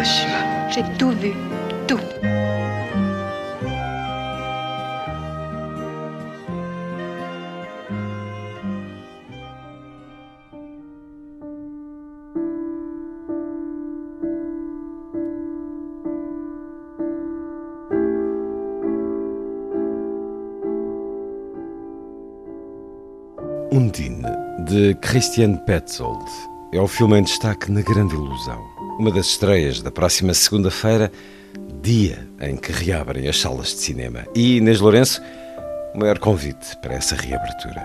Hiroshima. J'ai tout vu, tout. Undine, de Christian Petzold, é o filme em destaque na Grande Ilusão. Uma das estreias da próxima segunda-feira, dia em que reabrem as salas de cinema. E Inês Lourenço, o maior convite para essa reabertura.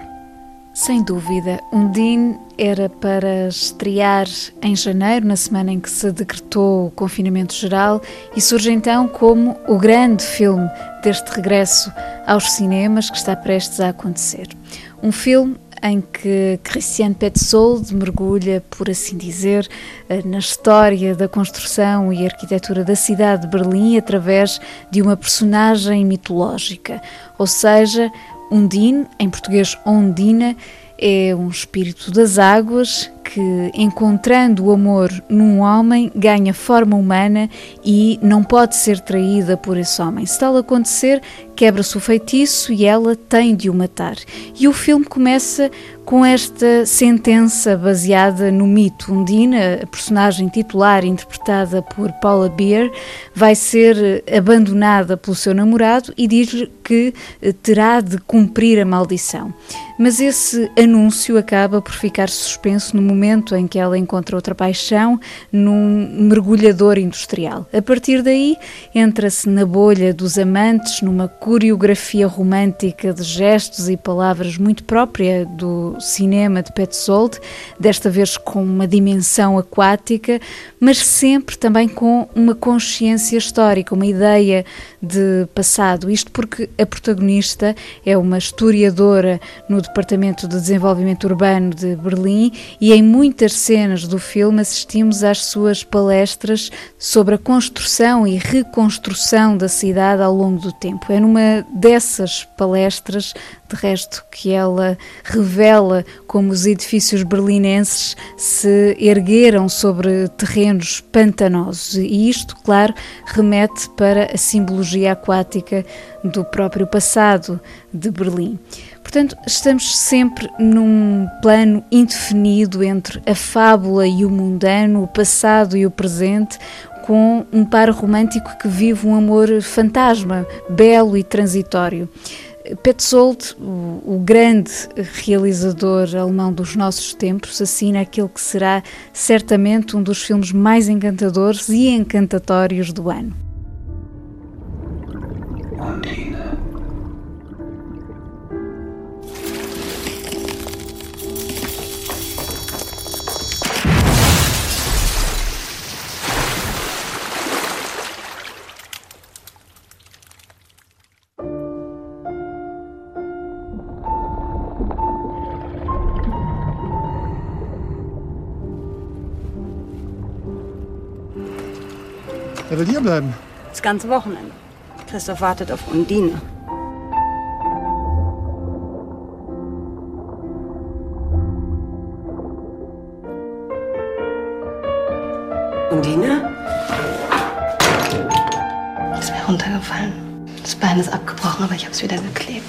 Sem dúvida, Undine era para estrear em janeiro, na semana em que se decretou o confinamento geral, e surge então como o grande filme deste regresso aos cinemas que está prestes a acontecer. Um filme em que Christian Petzold mergulha, por assim dizer, na história da construção e arquitetura da cidade de Berlim através de uma personagem mitológica, ou seja, Undine, em português Ondina, é um espírito das águas que, encontrando o amor num homem, ganha forma humana e não pode ser traída por esse homem. Se tal acontecer, quebra-se o feitiço e ela tem de o matar. E o filme começa com esta sentença baseada no mito. Undina, a personagem titular interpretada por Paula Beer, vai ser abandonada pelo seu namorado e diz-lhe que terá de cumprir a maldição. Mas esse anúncio acaba por ficar suspenso no momento em que ela encontra outra paixão num mergulhador industrial. A partir daí, entra-se na bolha dos amantes, numa coreografia romântica de gestos e palavras muito própria do cinema de Petzold, desta vez com uma dimensão aquática, mas sempre também com uma consciência histórica, uma ideia de passado. Isto porque a protagonista é uma historiadora no Departamento de Desenvolvimento Urbano de Berlim e em muitas cenas do filme assistimos às suas palestras sobre a construção e reconstrução da cidade ao longo do tempo. É numa dessas palestras, de resto, que ela revela como os edifícios berlinenses se ergueram sobre terrenos pantanosos. E isto, claro, remete para a simbologia aquática do próprio passado de Berlim. Portanto, estamos sempre num plano indefinido entre a fábula e o mundano, o passado e o presente, com um par romântico que vive um amor fantasma, belo e transitório. Petzold, o, o grande realizador alemão dos nossos tempos, assina aquele que será certamente um dos filmes mais encantadores e encantatórios do ano. Er will hier bleiben. Das ganze Wochenende. Christoph wartet auf Undine. Undine? Ist mir runtergefallen. Das Bein ist abgebrochen, aber ich habe es wieder geklebt.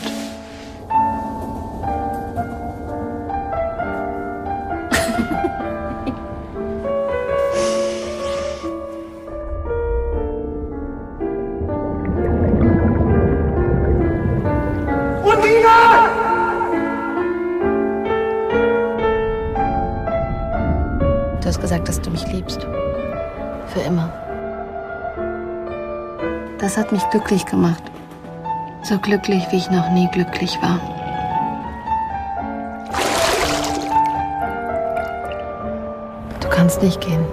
Gesagt, dass du mich liebst. Für immer. Das hat mich glücklich gemacht. So glücklich, wie ich noch nie glücklich war. Du kannst nicht gehen.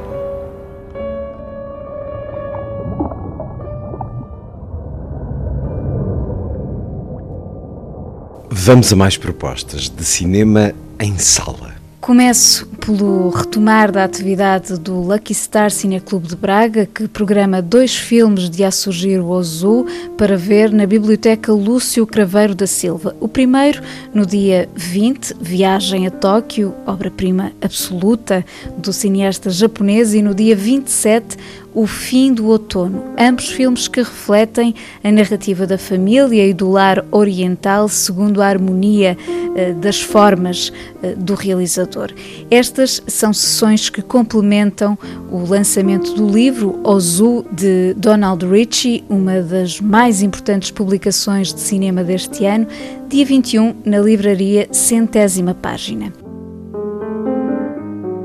Vamos a mais propostas de cinema em sala. Começo pelo retomar da atividade do Lucky Star Cineclube de Braga, que programa dois filmes de A Surgir o Azul para ver na Biblioteca Lúcio Craveiro da Silva. O primeiro, no dia 20, Viagem a Tóquio, obra-prima absoluta do cineasta japonês, e no dia 27, o Fim do Outono, ambos filmes que refletem a narrativa da família e do lar oriental segundo a harmonia eh, das formas eh, do realizador. Estas são sessões que complementam o lançamento do livro Ozu de Donald Ritchie, uma das mais importantes publicações de cinema deste ano, dia 21 na livraria Centésima Página.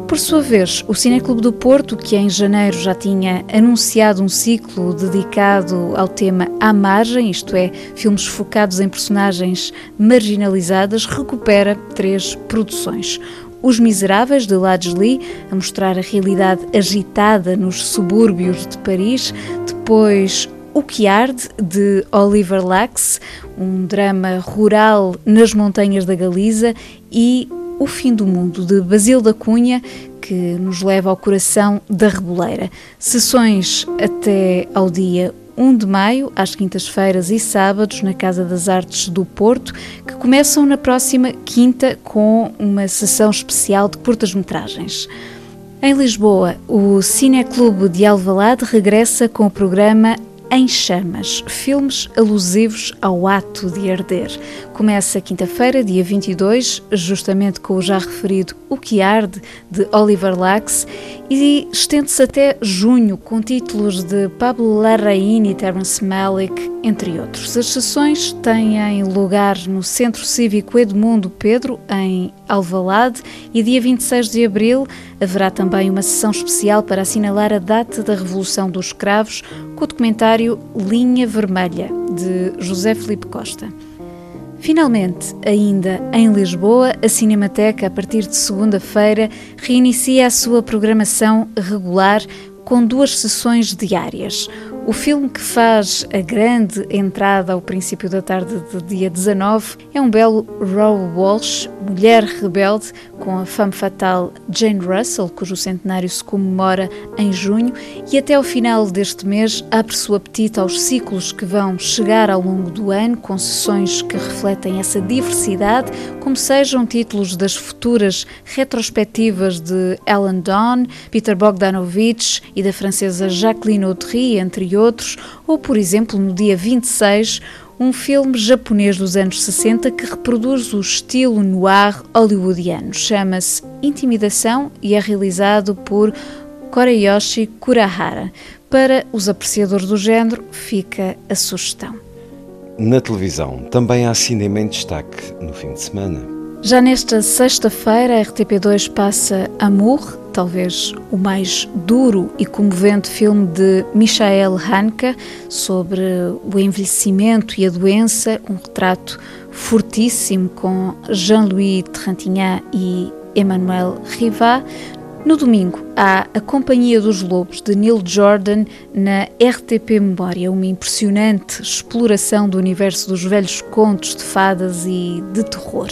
Por sua vez, o Cineclube do Porto, que em janeiro já tinha anunciado um ciclo dedicado ao tema À Margem, isto é, filmes focados em personagens marginalizadas, recupera três produções. Os Miseráveis, de Ladis Lee, a mostrar a realidade agitada nos subúrbios de Paris, depois o que Arde, de Oliver Lax, um drama rural nas montanhas da Galiza, e o Fim do Mundo, de Basil da Cunha, que nos leva ao coração da Reboleira. Sessões até ao dia 1 de maio, às quintas-feiras e sábados, na Casa das Artes do Porto, que começam na próxima quinta com uma sessão especial de curtas-metragens. Em Lisboa, o Cineclube de Alvalade regressa com o programa em Chamas, filmes alusivos ao ato de arder. Começa quinta-feira, dia 22, justamente com o já referido O que Arde, de Oliver Lax, e estende-se até junho, com títulos de Pablo Larraín e Terence Malick, entre outros. As sessões têm lugar no Centro Cívico Edmundo Pedro, em Alvalade, e dia 26 de abril haverá também uma sessão especial para assinalar a data da Revolução dos Cravos, com o documentário Linha Vermelha, de José Felipe Costa. Finalmente, ainda em Lisboa, a Cinemateca, a partir de segunda-feira, reinicia a sua programação regular com duas sessões diárias. O filme que faz a grande entrada ao princípio da tarde de dia 19 é um belo Row Walsh, mulher rebelde, com a fama fatal Jane Russell, cujo centenário se comemora em junho, e até ao final deste mês abre-se o apetite aos ciclos que vão chegar ao longo do ano, com sessões que refletem essa diversidade, como sejam títulos das futuras retrospectivas de Alan Dawn, Peter Bogdanovich e da francesa Jacqueline Audry, entre outros, ou, por exemplo, no dia 26, um filme japonês dos anos 60 que reproduz o estilo noir hollywoodiano. Chama-se Intimidação e é realizado por Koreyoshi Kurahara. Para os apreciadores do género, fica a sugestão. Na televisão também há cinema em destaque no fim de semana. Já nesta sexta-feira, a RTP2 passa Amour, talvez o mais duro e comovente filme de Michael Haneke sobre o envelhecimento e a doença, um retrato fortíssimo com Jean-Louis Trintignant e Emmanuel Rivat. No domingo, há A Companhia dos Lobos, de Neil Jordan, na RTP Memória, uma impressionante exploração do universo dos velhos contos de fadas e de terror.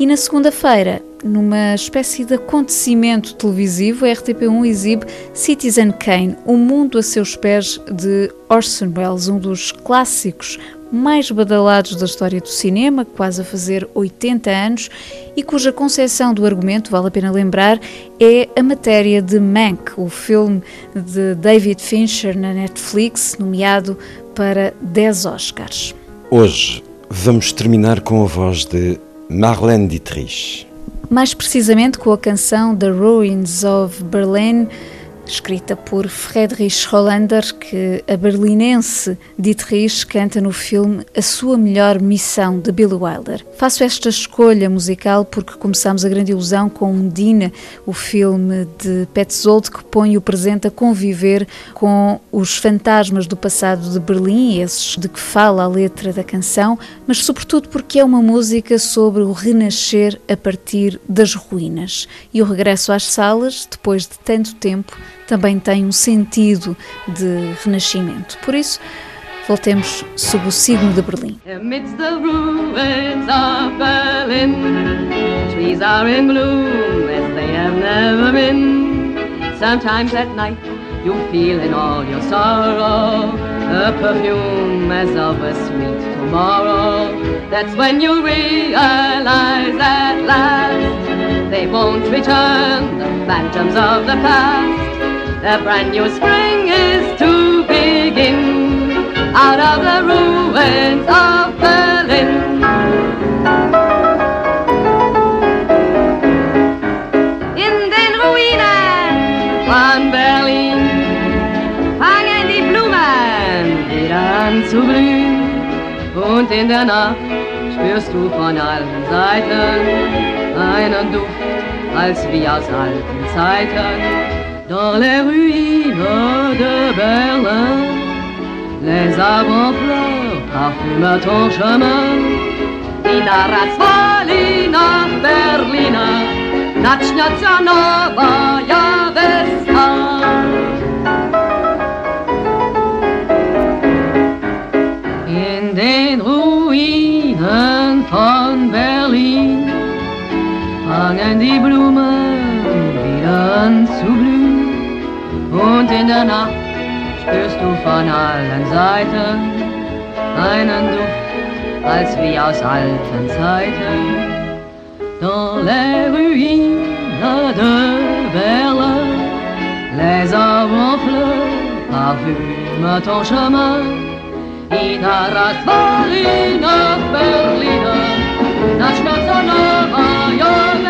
E na segunda-feira, numa espécie de acontecimento televisivo, a RTP1 exibe Citizen Kane, O Mundo a Seus Pés, de Orson Welles, um dos clássicos mais badalados da história do cinema, quase a fazer 80 anos, e cuja concepção do argumento, vale a pena lembrar, é a matéria de Mank, o filme de David Fincher na Netflix, nomeado para 10 Oscars. Hoje vamos terminar com a voz de Marlene Dietrich. Mais precisamente com a canção The Ruins of Berlin, escrita por Friedrich Hollander, que a berlinense Dietrich canta no filme A Sua Melhor Missão, de Billy Wilder. Faço esta escolha musical porque começamos a grande ilusão com Undine, o filme de Petzold que põe o presente a conviver com os fantasmas do passado de Berlim, esses de que fala a letra da canção, mas sobretudo porque é uma música sobre o renascer a partir das ruínas. E o regresso às salas, depois de tanto tempo, também tem um sentido de renascimento. Por isso, voltemos sob o signo de Berlim. Amidst the ruins of Berlin, trees are in bloom as they have never been. Sometimes at night you feel in all your sorrow a perfume as of a sweet tomorrow. That's when you realize at last they won't return, the phantoms of the past. A brand new spring is to begin out of the ruins of Berlin. In den Ruinen von Berlin fangen die Blumen wieder an zu blühen und in der Nacht spürst du von allen Seiten einen Duft als wie aus alten Zeiten. dans les ruines de Berlin. Les arbres en fleurs parfument ton chemin. Ina Rasvalina Berlina, Nachnatsanova Yavela. Und in der Nacht spürst du von allen Seiten einen Duft, als wie aus alten Zeiten. Dans les ruines de Berlin, les arbres en fleurs parfument ton chemin. In Arras war Berlin, das Schmerz an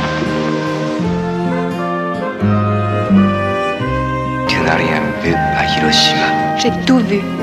J'ai tout vu.